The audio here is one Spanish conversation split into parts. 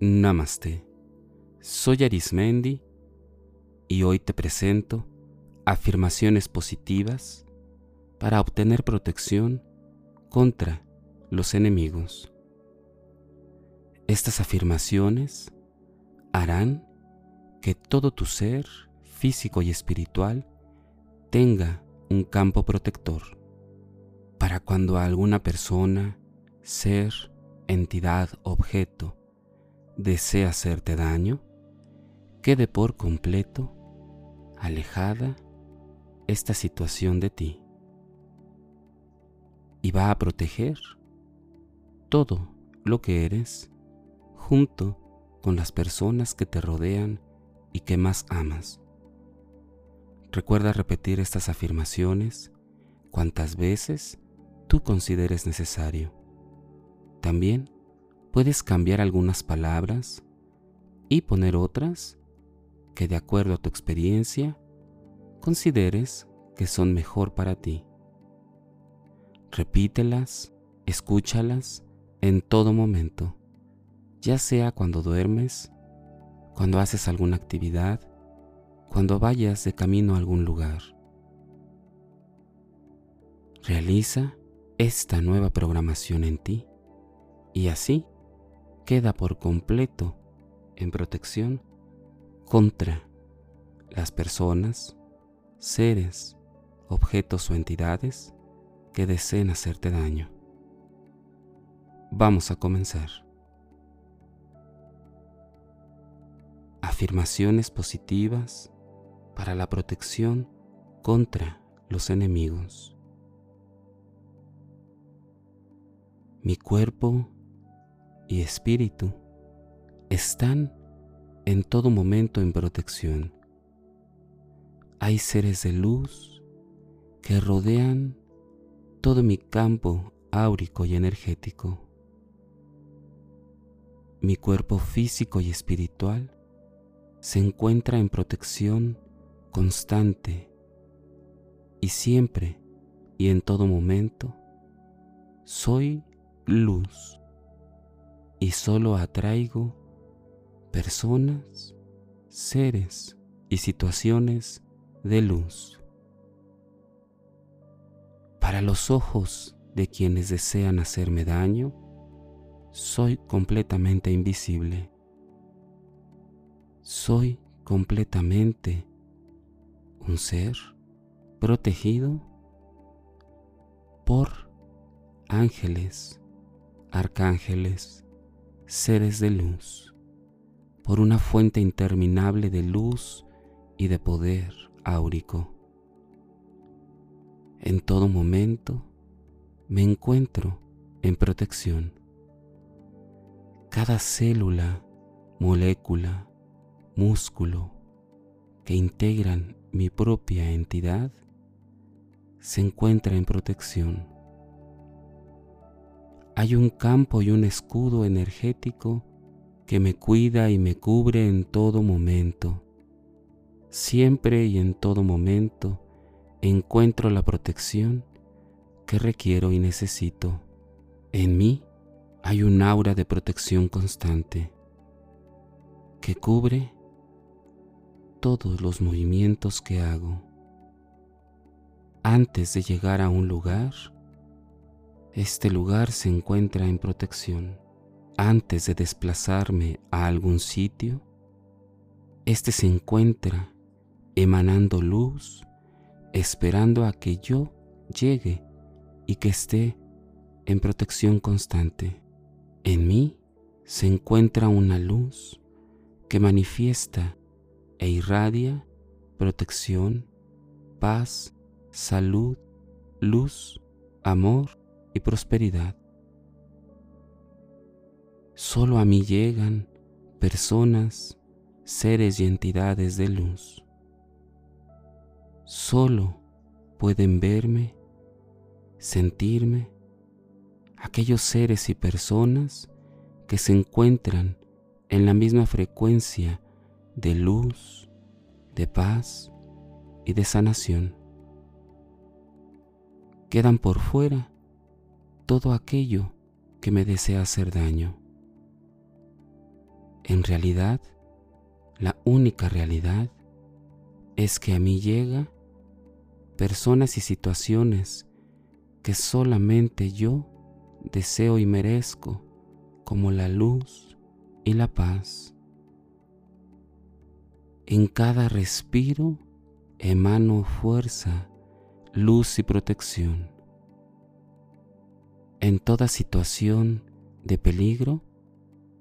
Namaste. Soy Arismendi y hoy te presento afirmaciones positivas para obtener protección contra los enemigos. Estas afirmaciones harán que todo tu ser físico y espiritual tenga un campo protector para cuando alguna persona, ser, entidad, objeto desea hacerte daño, quede por completo alejada esta situación de ti y va a proteger todo lo que eres junto con las personas que te rodean y que más amas. Recuerda repetir estas afirmaciones cuantas veces tú consideres necesario. También puedes cambiar algunas palabras y poner otras que de acuerdo a tu experiencia consideres que son mejor para ti. Repítelas, escúchalas en todo momento, ya sea cuando duermes, cuando haces alguna actividad, cuando vayas de camino a algún lugar. Realiza esta nueva programación en ti y así queda por completo en protección contra las personas, seres, objetos o entidades que deseen hacerte daño. Vamos a comenzar. Afirmaciones positivas para la protección contra los enemigos. Mi cuerpo y espíritu están en todo momento en protección. Hay seres de luz que rodean todo mi campo áurico y energético. Mi cuerpo físico y espiritual se encuentra en protección constante y siempre y en todo momento soy luz y solo atraigo personas, seres y situaciones de luz. Para los ojos de quienes desean hacerme daño, soy completamente invisible. Soy completamente un ser protegido por ángeles, arcángeles, seres de luz, por una fuente interminable de luz y de poder áurico. En todo momento me encuentro en protección. Cada célula, molécula, músculo que integran mi propia entidad se encuentra en protección hay un campo y un escudo energético que me cuida y me cubre en todo momento. Siempre y en todo momento encuentro la protección que requiero y necesito. En mí hay un aura de protección constante que cubre todos los movimientos que hago. Antes de llegar a un lugar, este lugar se encuentra en protección. Antes de desplazarme a algún sitio, este se encuentra emanando luz, esperando a que yo llegue y que esté en protección constante. En mí se encuentra una luz que manifiesta e irradia protección, paz, salud, luz, amor y prosperidad. Solo a mí llegan personas, seres y entidades de luz. Solo pueden verme, sentirme, aquellos seres y personas que se encuentran en la misma frecuencia de luz, de paz y de sanación. Quedan por fuera todo aquello que me desea hacer daño. En realidad, la única realidad es que a mí llega personas y situaciones que solamente yo deseo y merezco como la luz y la paz. En cada respiro emano fuerza, luz y protección. En toda situación de peligro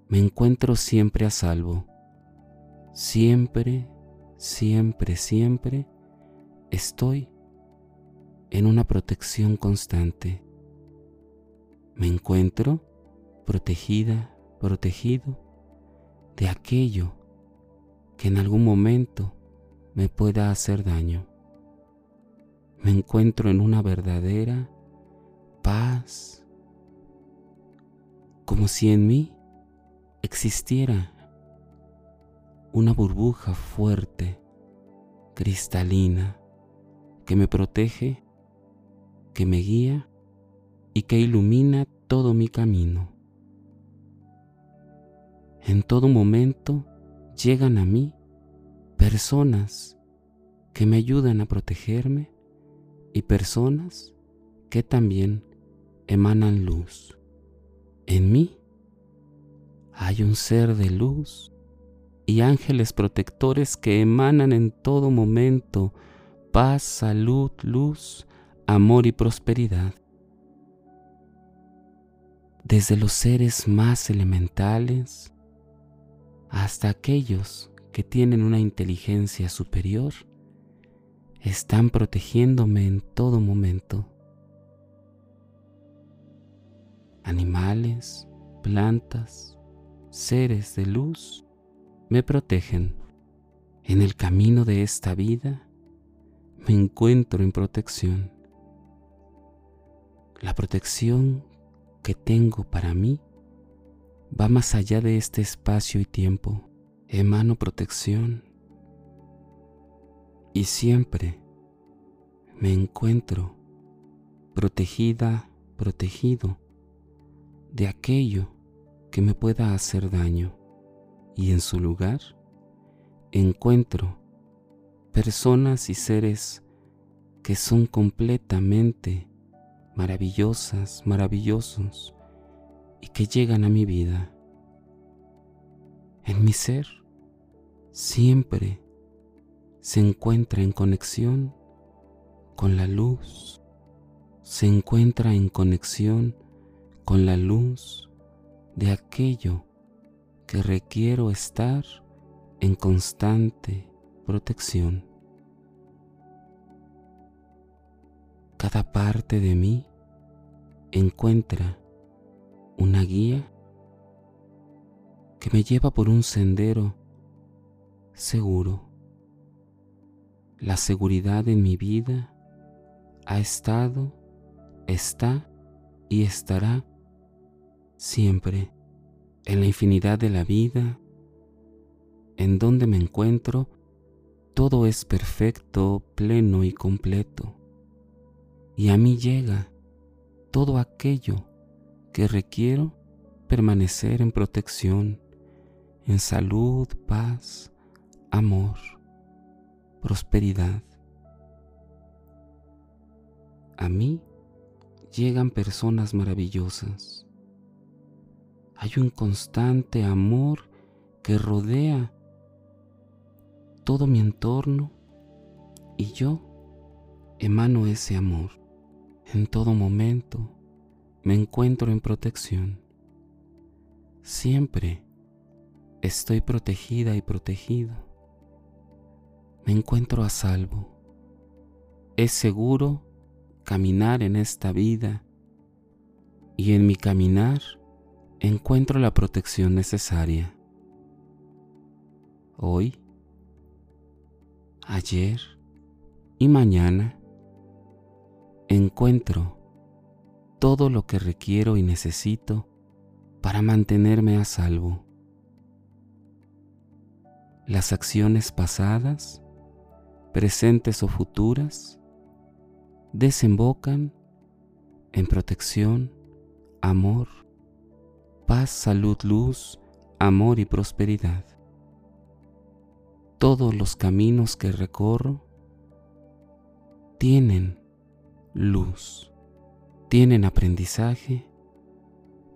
me encuentro siempre a salvo. Siempre, siempre, siempre estoy en una protección constante. Me encuentro protegida, protegido de aquello que en algún momento me pueda hacer daño. Me encuentro en una verdadera paz, como si en mí existiera una burbuja fuerte, cristalina, que me protege, que me guía y que ilumina todo mi camino. En todo momento llegan a mí personas que me ayudan a protegerme y personas que también emanan luz. En mí hay un ser de luz y ángeles protectores que emanan en todo momento paz, salud, luz, amor y prosperidad. Desde los seres más elementales hasta aquellos que tienen una inteligencia superior, están protegiéndome en todo momento. Animales, plantas, seres de luz me protegen. En el camino de esta vida me encuentro en protección. La protección que tengo para mí va más allá de este espacio y tiempo. Emano protección y siempre me encuentro protegida, protegido de aquello que me pueda hacer daño y en su lugar encuentro personas y seres que son completamente maravillosas, maravillosos y que llegan a mi vida. En mi ser siempre se encuentra en conexión con la luz, se encuentra en conexión con la luz de aquello que requiero estar en constante protección. Cada parte de mí encuentra una guía que me lleva por un sendero seguro. La seguridad en mi vida ha estado, está y estará siempre en la infinidad de la vida, en donde me encuentro, todo es perfecto, pleno y completo. Y a mí llega todo aquello que requiero permanecer en protección, en salud, paz, amor, prosperidad. A mí llegan personas maravillosas hay un constante amor que rodea todo mi entorno y yo emano ese amor. En todo momento me encuentro en protección. Siempre estoy protegida y protegido. Me encuentro a salvo. Es seguro caminar en esta vida y en mi caminar encuentro la protección necesaria. Hoy, ayer y mañana encuentro todo lo que requiero y necesito para mantenerme a salvo. Las acciones pasadas, presentes o futuras, desembocan en protección, amor, paz, salud, luz, amor y prosperidad. Todos los caminos que recorro tienen luz, tienen aprendizaje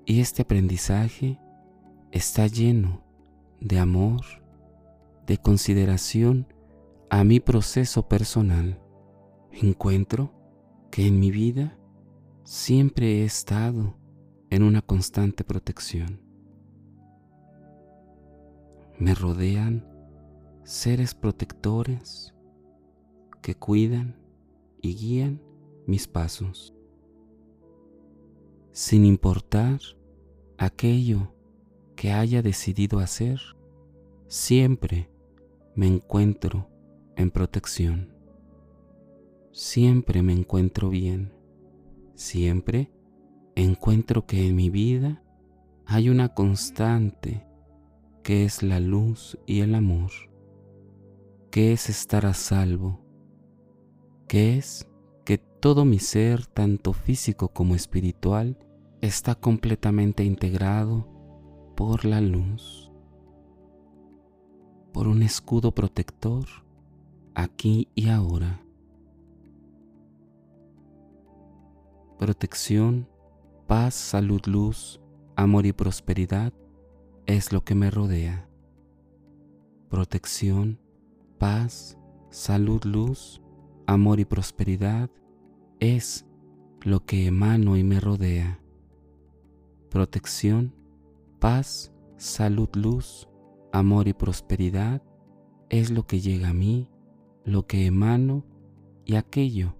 y este aprendizaje está lleno de amor, de consideración a mi proceso personal. Encuentro que en mi vida siempre he estado en una constante protección. Me rodean seres protectores que cuidan y guían mis pasos, sin importar aquello que haya decidido hacer, siempre me encuentro en protección. Siempre me encuentro bien. Siempre encuentro que en mi vida hay una constante que es la luz y el amor, que es estar a salvo, que es que todo mi ser, tanto físico como espiritual, está completamente integrado por la luz, por un escudo protector aquí y ahora. Protección, paz, salud, luz, amor y prosperidad es lo que me rodea. Protección, paz, salud, luz, amor y prosperidad es lo que emano y me rodea. Protección, paz, salud, luz, amor y prosperidad es lo que llega a mí, lo que emano y aquello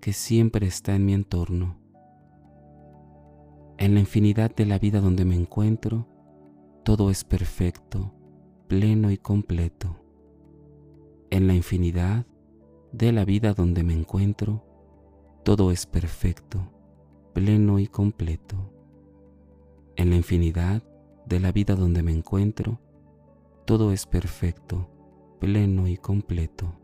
que siempre está en mi entorno. En la infinidad de la vida donde me encuentro, todo es perfecto, pleno y completo. En la infinidad de la vida donde me encuentro, todo es perfecto, pleno y completo. En la infinidad de la vida donde me encuentro, todo es perfecto, pleno y completo.